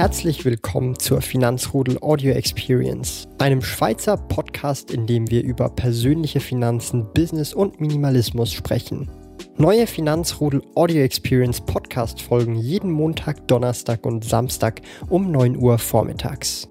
Herzlich willkommen zur Finanzrudel Audio Experience, einem Schweizer Podcast, in dem wir über persönliche Finanzen, Business und Minimalismus sprechen. Neue Finanzrudel Audio Experience Podcast folgen jeden Montag, Donnerstag und Samstag um 9 Uhr vormittags.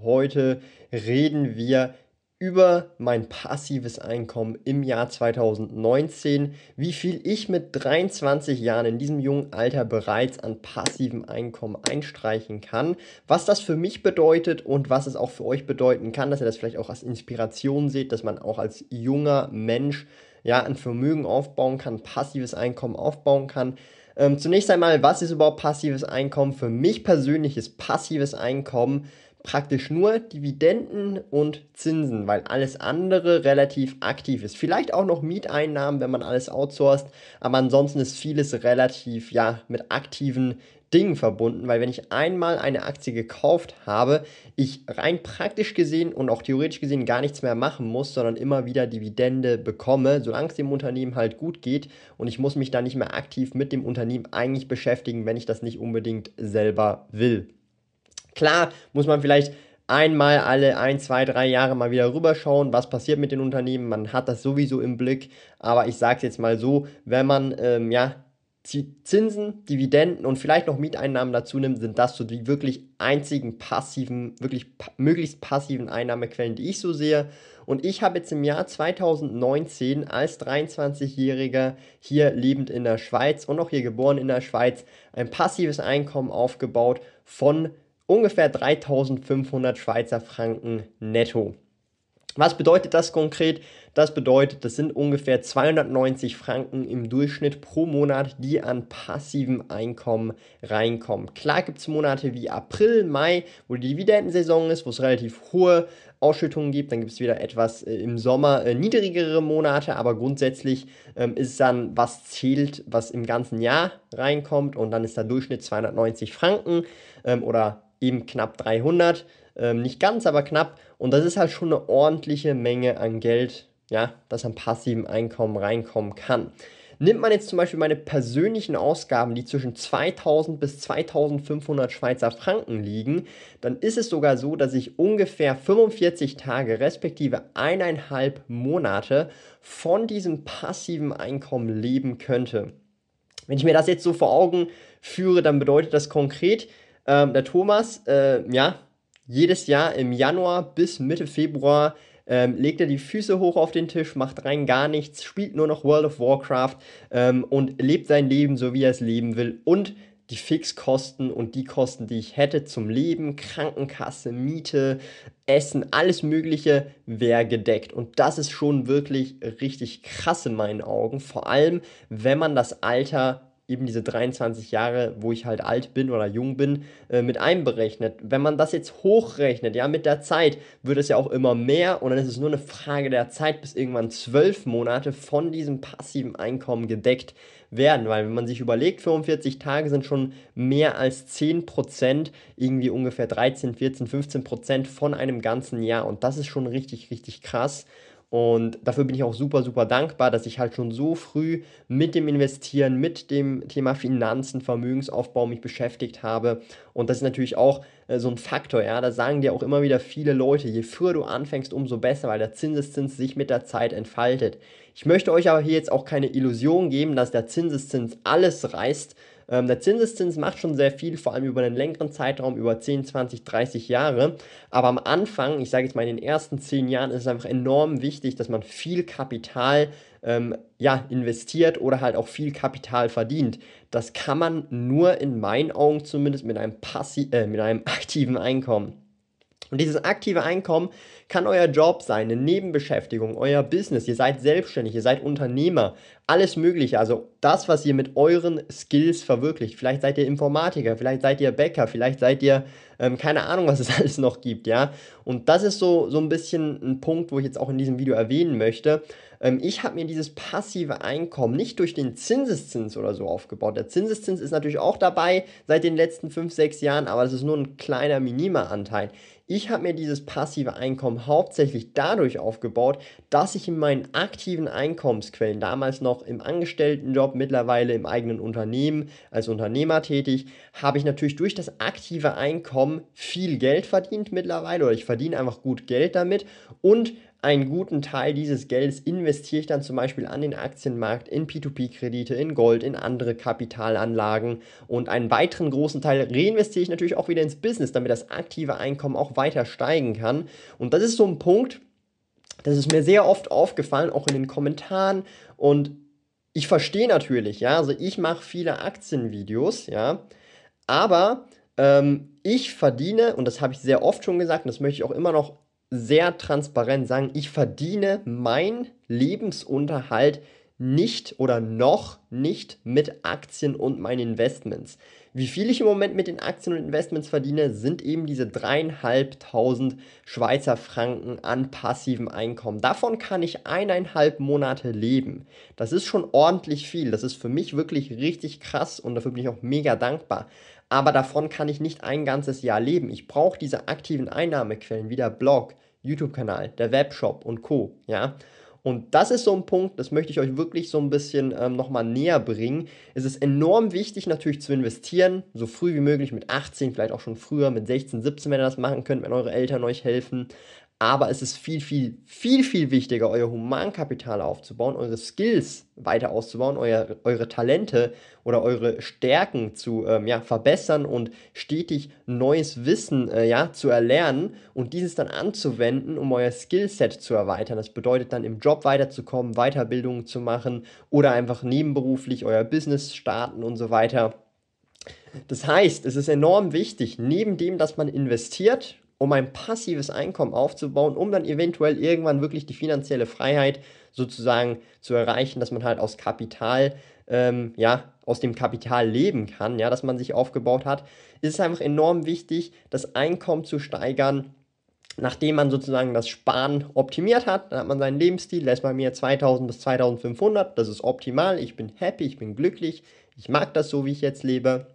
Heute reden wir über mein passives Einkommen im Jahr 2019, wie viel ich mit 23 Jahren in diesem jungen Alter bereits an passivem Einkommen einstreichen kann, was das für mich bedeutet und was es auch für euch bedeuten kann, dass ihr das vielleicht auch als Inspiration seht, dass man auch als junger Mensch ja ein Vermögen aufbauen kann, passives Einkommen aufbauen kann. Ähm, zunächst einmal, was ist überhaupt passives Einkommen? Für mich persönlich ist passives Einkommen praktisch nur Dividenden und Zinsen, weil alles andere relativ aktiv ist. Vielleicht auch noch Mieteinnahmen, wenn man alles outsourced, aber ansonsten ist vieles relativ ja mit aktiven Dingen verbunden, weil wenn ich einmal eine Aktie gekauft habe, ich rein praktisch gesehen und auch theoretisch gesehen gar nichts mehr machen muss, sondern immer wieder Dividende bekomme, solange es dem Unternehmen halt gut geht und ich muss mich da nicht mehr aktiv mit dem Unternehmen eigentlich beschäftigen, wenn ich das nicht unbedingt selber will. Klar muss man vielleicht einmal alle ein, zwei, drei Jahre mal wieder rüberschauen, was passiert mit den Unternehmen. Man hat das sowieso im Blick. Aber ich sage es jetzt mal so, wenn man ähm, ja, Zinsen, Dividenden und vielleicht noch Mieteinnahmen dazu nimmt, sind das so die wirklich einzigen passiven, wirklich pa möglichst passiven Einnahmequellen, die ich so sehe. Und ich habe jetzt im Jahr 2019 als 23-Jähriger hier lebend in der Schweiz und auch hier geboren in der Schweiz ein passives Einkommen aufgebaut von ungefähr 3500 Schweizer Franken netto. Was bedeutet das konkret? Das bedeutet, das sind ungefähr 290 Franken im Durchschnitt pro Monat, die an passivem Einkommen reinkommen. Klar gibt es Monate wie April, Mai, wo die Dividendensaison ist, wo es relativ hohe Ausschüttungen gibt. Dann gibt es wieder etwas äh, im Sommer äh, niedrigere Monate, aber grundsätzlich ähm, ist dann, was zählt, was im ganzen Jahr reinkommt und dann ist der Durchschnitt 290 Franken ähm, oder eben knapp 300. Ähm, nicht ganz, aber knapp. Und das ist halt schon eine ordentliche Menge an Geld, ja, das an passivem Einkommen reinkommen kann. Nimmt man jetzt zum Beispiel meine persönlichen Ausgaben, die zwischen 2000 bis 2500 Schweizer Franken liegen, dann ist es sogar so, dass ich ungefähr 45 Tage respektive eineinhalb Monate von diesem passiven Einkommen leben könnte. Wenn ich mir das jetzt so vor Augen führe, dann bedeutet das konkret, ähm, der Thomas, äh, ja, jedes Jahr im Januar bis Mitte Februar ähm, legt er die Füße hoch auf den Tisch, macht rein gar nichts, spielt nur noch World of Warcraft ähm, und lebt sein Leben so, wie er es leben will. Und die Fixkosten und die Kosten, die ich hätte zum Leben, Krankenkasse, Miete, Essen, alles Mögliche wäre gedeckt. Und das ist schon wirklich richtig krass in meinen Augen. Vor allem, wenn man das Alter eben diese 23 Jahre, wo ich halt alt bin oder jung bin, äh, mit einberechnet. Wenn man das jetzt hochrechnet, ja, mit der Zeit, wird es ja auch immer mehr und dann ist es nur eine Frage der Zeit, bis irgendwann zwölf Monate von diesem passiven Einkommen gedeckt werden, weil wenn man sich überlegt, 45 Tage sind schon mehr als 10%, irgendwie ungefähr 13, 14, 15% von einem ganzen Jahr und das ist schon richtig, richtig krass. Und dafür bin ich auch super, super dankbar, dass ich halt schon so früh mit dem Investieren, mit dem Thema Finanzen, Vermögensaufbau mich beschäftigt habe. Und das ist natürlich auch äh, so ein Faktor, ja. Da sagen dir auch immer wieder viele Leute, je früher du anfängst, umso besser, weil der Zinseszins sich mit der Zeit entfaltet. Ich möchte euch aber hier jetzt auch keine Illusion geben, dass der Zinseszins alles reißt, ähm, der Zinseszins macht schon sehr viel, vor allem über einen längeren Zeitraum, über 10, 20, 30 Jahre. Aber am Anfang, ich sage jetzt mal in den ersten 10 Jahren, ist es einfach enorm wichtig, dass man viel Kapital ähm, ja, investiert oder halt auch viel Kapital verdient. Das kann man nur in meinen Augen zumindest mit einem, passi äh, mit einem aktiven Einkommen. Und dieses aktive Einkommen kann euer Job sein, eine Nebenbeschäftigung, euer Business, ihr seid selbstständig, ihr seid Unternehmer, alles Mögliche. Also das, was ihr mit euren Skills verwirklicht. Vielleicht seid ihr Informatiker, vielleicht seid ihr Bäcker, vielleicht seid ihr, ähm, keine Ahnung, was es alles noch gibt, ja. Und das ist so, so ein bisschen ein Punkt, wo ich jetzt auch in diesem Video erwähnen möchte. Ähm, ich habe mir dieses passive Einkommen nicht durch den Zinseszins oder so aufgebaut. Der Zinseszins ist natürlich auch dabei seit den letzten 5, 6 Jahren, aber das ist nur ein kleiner Minima-Anteil. Ich habe mir dieses passive Einkommen hauptsächlich dadurch aufgebaut, dass ich in meinen aktiven Einkommensquellen, damals noch im Angestelltenjob, mittlerweile im eigenen Unternehmen als Unternehmer tätig, habe ich natürlich durch das aktive Einkommen viel Geld verdient mittlerweile oder ich verdiene einfach gut Geld damit und einen guten Teil dieses Geldes investiere ich dann zum Beispiel an den Aktienmarkt, in P2P-Kredite, in Gold, in andere Kapitalanlagen und einen weiteren großen Teil reinvestiere ich natürlich auch wieder ins Business, damit das aktive Einkommen auch weiter steigen kann. Und das ist so ein Punkt, das ist mir sehr oft aufgefallen, auch in den Kommentaren und ich verstehe natürlich, ja, also ich mache viele Aktienvideos, ja, aber ähm, ich verdiene, und das habe ich sehr oft schon gesagt, und das möchte ich auch immer noch sehr transparent sagen, ich verdiene meinen Lebensunterhalt nicht oder noch nicht mit Aktien und meinen Investments. Wie viel ich im Moment mit den Aktien und Investments verdiene, sind eben diese dreieinhalbtausend Schweizer Franken an passivem Einkommen. Davon kann ich eineinhalb Monate leben. Das ist schon ordentlich viel. Das ist für mich wirklich richtig krass und dafür bin ich auch mega dankbar aber davon kann ich nicht ein ganzes Jahr leben. Ich brauche diese aktiven Einnahmequellen wie der Blog, YouTube-Kanal, der Webshop und Co. Ja. Und das ist so ein Punkt, das möchte ich euch wirklich so ein bisschen ähm, nochmal näher bringen. Es ist enorm wichtig natürlich zu investieren, so früh wie möglich mit 18, vielleicht auch schon früher mit 16, 17, wenn ihr das machen könnt, wenn eure Eltern euch helfen. Aber es ist viel, viel, viel, viel wichtiger, euer Humankapital aufzubauen, eure Skills weiter auszubauen, euer, eure Talente oder eure Stärken zu ähm, ja, verbessern und stetig neues Wissen äh, ja, zu erlernen und dieses dann anzuwenden, um euer Skillset zu erweitern. Das bedeutet dann im Job weiterzukommen, Weiterbildungen zu machen oder einfach nebenberuflich euer Business starten und so weiter. Das heißt, es ist enorm wichtig, neben dem, dass man investiert, um ein passives Einkommen aufzubauen, um dann eventuell irgendwann wirklich die finanzielle Freiheit sozusagen zu erreichen, dass man halt aus Kapital, ähm, ja, aus dem Kapital leben kann, ja, das man sich aufgebaut hat, ist es einfach enorm wichtig, das Einkommen zu steigern, nachdem man sozusagen das Sparen optimiert hat, dann hat man seinen Lebensstil, lässt bei mir 2000 bis 2500, das ist optimal, ich bin happy, ich bin glücklich, ich mag das so, wie ich jetzt lebe,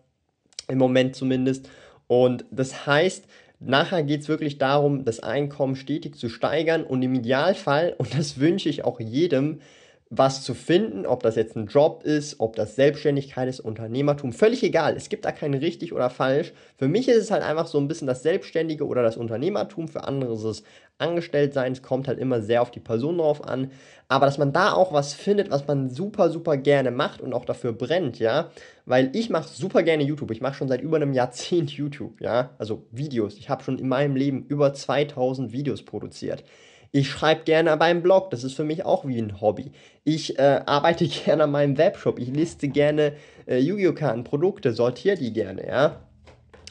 im Moment zumindest. Und das heißt, Nachher geht es wirklich darum, das Einkommen stetig zu steigern und im Idealfall, und das wünsche ich auch jedem, was zu finden, ob das jetzt ein Job ist, ob das Selbstständigkeit ist, Unternehmertum, völlig egal. Es gibt da kein richtig oder falsch. Für mich ist es halt einfach so ein bisschen das Selbstständige oder das Unternehmertum. Für andere ist es Angestelltsein. Es kommt halt immer sehr auf die Person drauf an. Aber dass man da auch was findet, was man super, super gerne macht und auch dafür brennt, ja. Weil ich mache super gerne YouTube. Ich mache schon seit über einem Jahrzehnt YouTube, ja. Also Videos. Ich habe schon in meinem Leben über 2000 Videos produziert. Ich schreibe gerne beim Blog, das ist für mich auch wie ein Hobby. Ich äh, arbeite gerne an meinem Webshop, ich liste gerne äh, Yu-Gi-Oh! Karten, Produkte, sortiere die gerne, ja.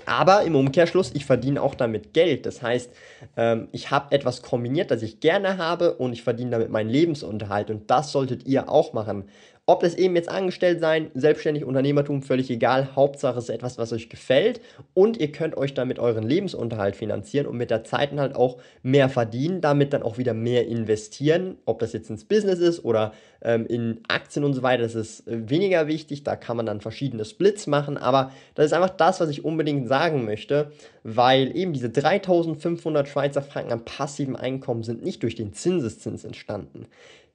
Aber im Umkehrschluss, ich verdiene auch damit Geld. Das heißt, ähm, ich habe etwas kombiniert, das ich gerne habe und ich verdiene damit meinen Lebensunterhalt. Und das solltet ihr auch machen. Ob das eben jetzt angestellt sein, selbstständig, Unternehmertum, völlig egal. Hauptsache es ist etwas, was euch gefällt und ihr könnt euch damit euren Lebensunterhalt finanzieren und mit der Zeit halt auch mehr verdienen, damit dann auch wieder mehr investieren. Ob das jetzt ins Business ist oder ähm, in Aktien und so weiter, das ist äh, weniger wichtig. Da kann man dann verschiedene Splits machen, aber das ist einfach das, was ich unbedingt sagen möchte, weil eben diese 3500 Schweizer Franken an passivem Einkommen sind nicht durch den Zinseszins entstanden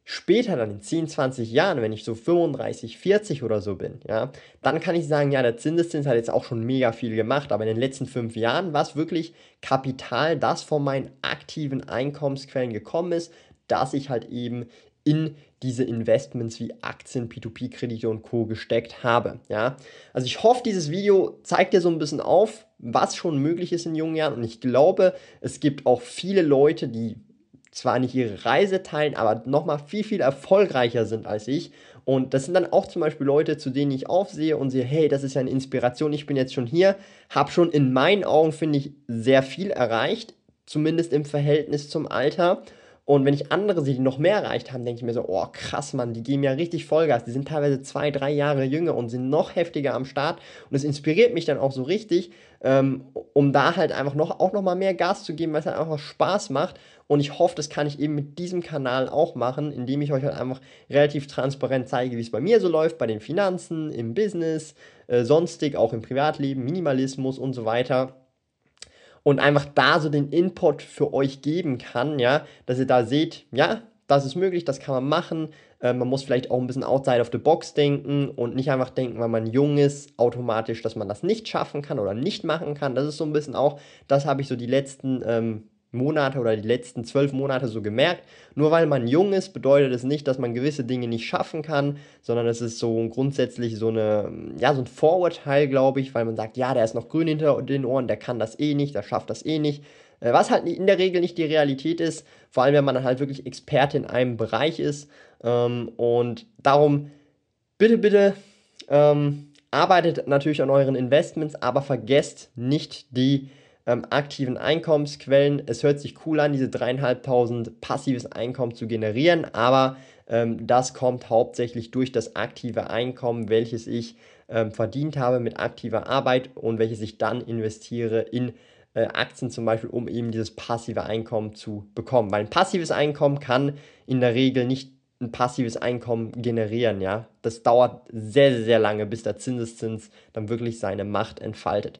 später dann in 10, 20 Jahren, wenn ich so 35, 40 oder so bin, ja, dann kann ich sagen, ja, der Zinseszins hat jetzt auch schon mega viel gemacht, aber in den letzten fünf Jahren war es wirklich Kapital, das von meinen aktiven Einkommensquellen gekommen ist, dass ich halt eben in diese Investments wie Aktien, P2P-Kredite und Co. gesteckt habe. Ja? Also ich hoffe, dieses Video zeigt dir so ein bisschen auf, was schon möglich ist in jungen Jahren. Und ich glaube, es gibt auch viele Leute, die zwar nicht ihre Reise teilen, aber nochmal viel, viel erfolgreicher sind als ich. Und das sind dann auch zum Beispiel Leute, zu denen ich aufsehe und sehe, hey, das ist ja eine Inspiration, ich bin jetzt schon hier, habe schon in meinen Augen, finde ich, sehr viel erreicht, zumindest im Verhältnis zum Alter. Und wenn ich andere sehe, die noch mehr erreicht haben, denke ich mir so, oh krass, Mann, die geben ja richtig Vollgas. Die sind teilweise zwei, drei Jahre jünger und sind noch heftiger am Start. Und es inspiriert mich dann auch so richtig, ähm, um da halt einfach noch, auch noch mal mehr Gas zu geben, weil es halt einfach Spaß macht. Und ich hoffe, das kann ich eben mit diesem Kanal auch machen, indem ich euch halt einfach relativ transparent zeige, wie es bei mir so läuft, bei den Finanzen, im Business, äh, sonstig, auch im Privatleben, Minimalismus und so weiter und einfach da so den Input für euch geben kann, ja, dass ihr da seht, ja, das ist möglich, das kann man machen. Äh, man muss vielleicht auch ein bisschen outside of the box denken und nicht einfach denken, weil man jung ist, automatisch, dass man das nicht schaffen kann oder nicht machen kann. Das ist so ein bisschen auch, das habe ich so die letzten ähm, Monate oder die letzten zwölf Monate so gemerkt. Nur weil man jung ist, bedeutet es nicht, dass man gewisse Dinge nicht schaffen kann, sondern es ist so grundsätzlich so eine, ja, so ein Vorurteil, glaube ich, weil man sagt, ja, der ist noch grün hinter den Ohren, der kann das eh nicht, der schafft das eh nicht. Äh, was halt in der Regel nicht die Realität ist, vor allem wenn man dann halt wirklich Experte in einem Bereich ist. Ähm, und darum, bitte, bitte, ähm, arbeitet natürlich an euren Investments, aber vergesst nicht die ähm, aktiven Einkommensquellen. Es hört sich cool an, diese dreieinhalbtausend passives Einkommen zu generieren, aber ähm, das kommt hauptsächlich durch das aktive Einkommen, welches ich ähm, verdient habe mit aktiver Arbeit und welches ich dann investiere in äh, Aktien zum Beispiel, um eben dieses passive Einkommen zu bekommen. Weil ein passives Einkommen kann in der Regel nicht ein passives Einkommen generieren, ja. Das dauert sehr, sehr, sehr lange, bis der Zinseszins dann wirklich seine Macht entfaltet.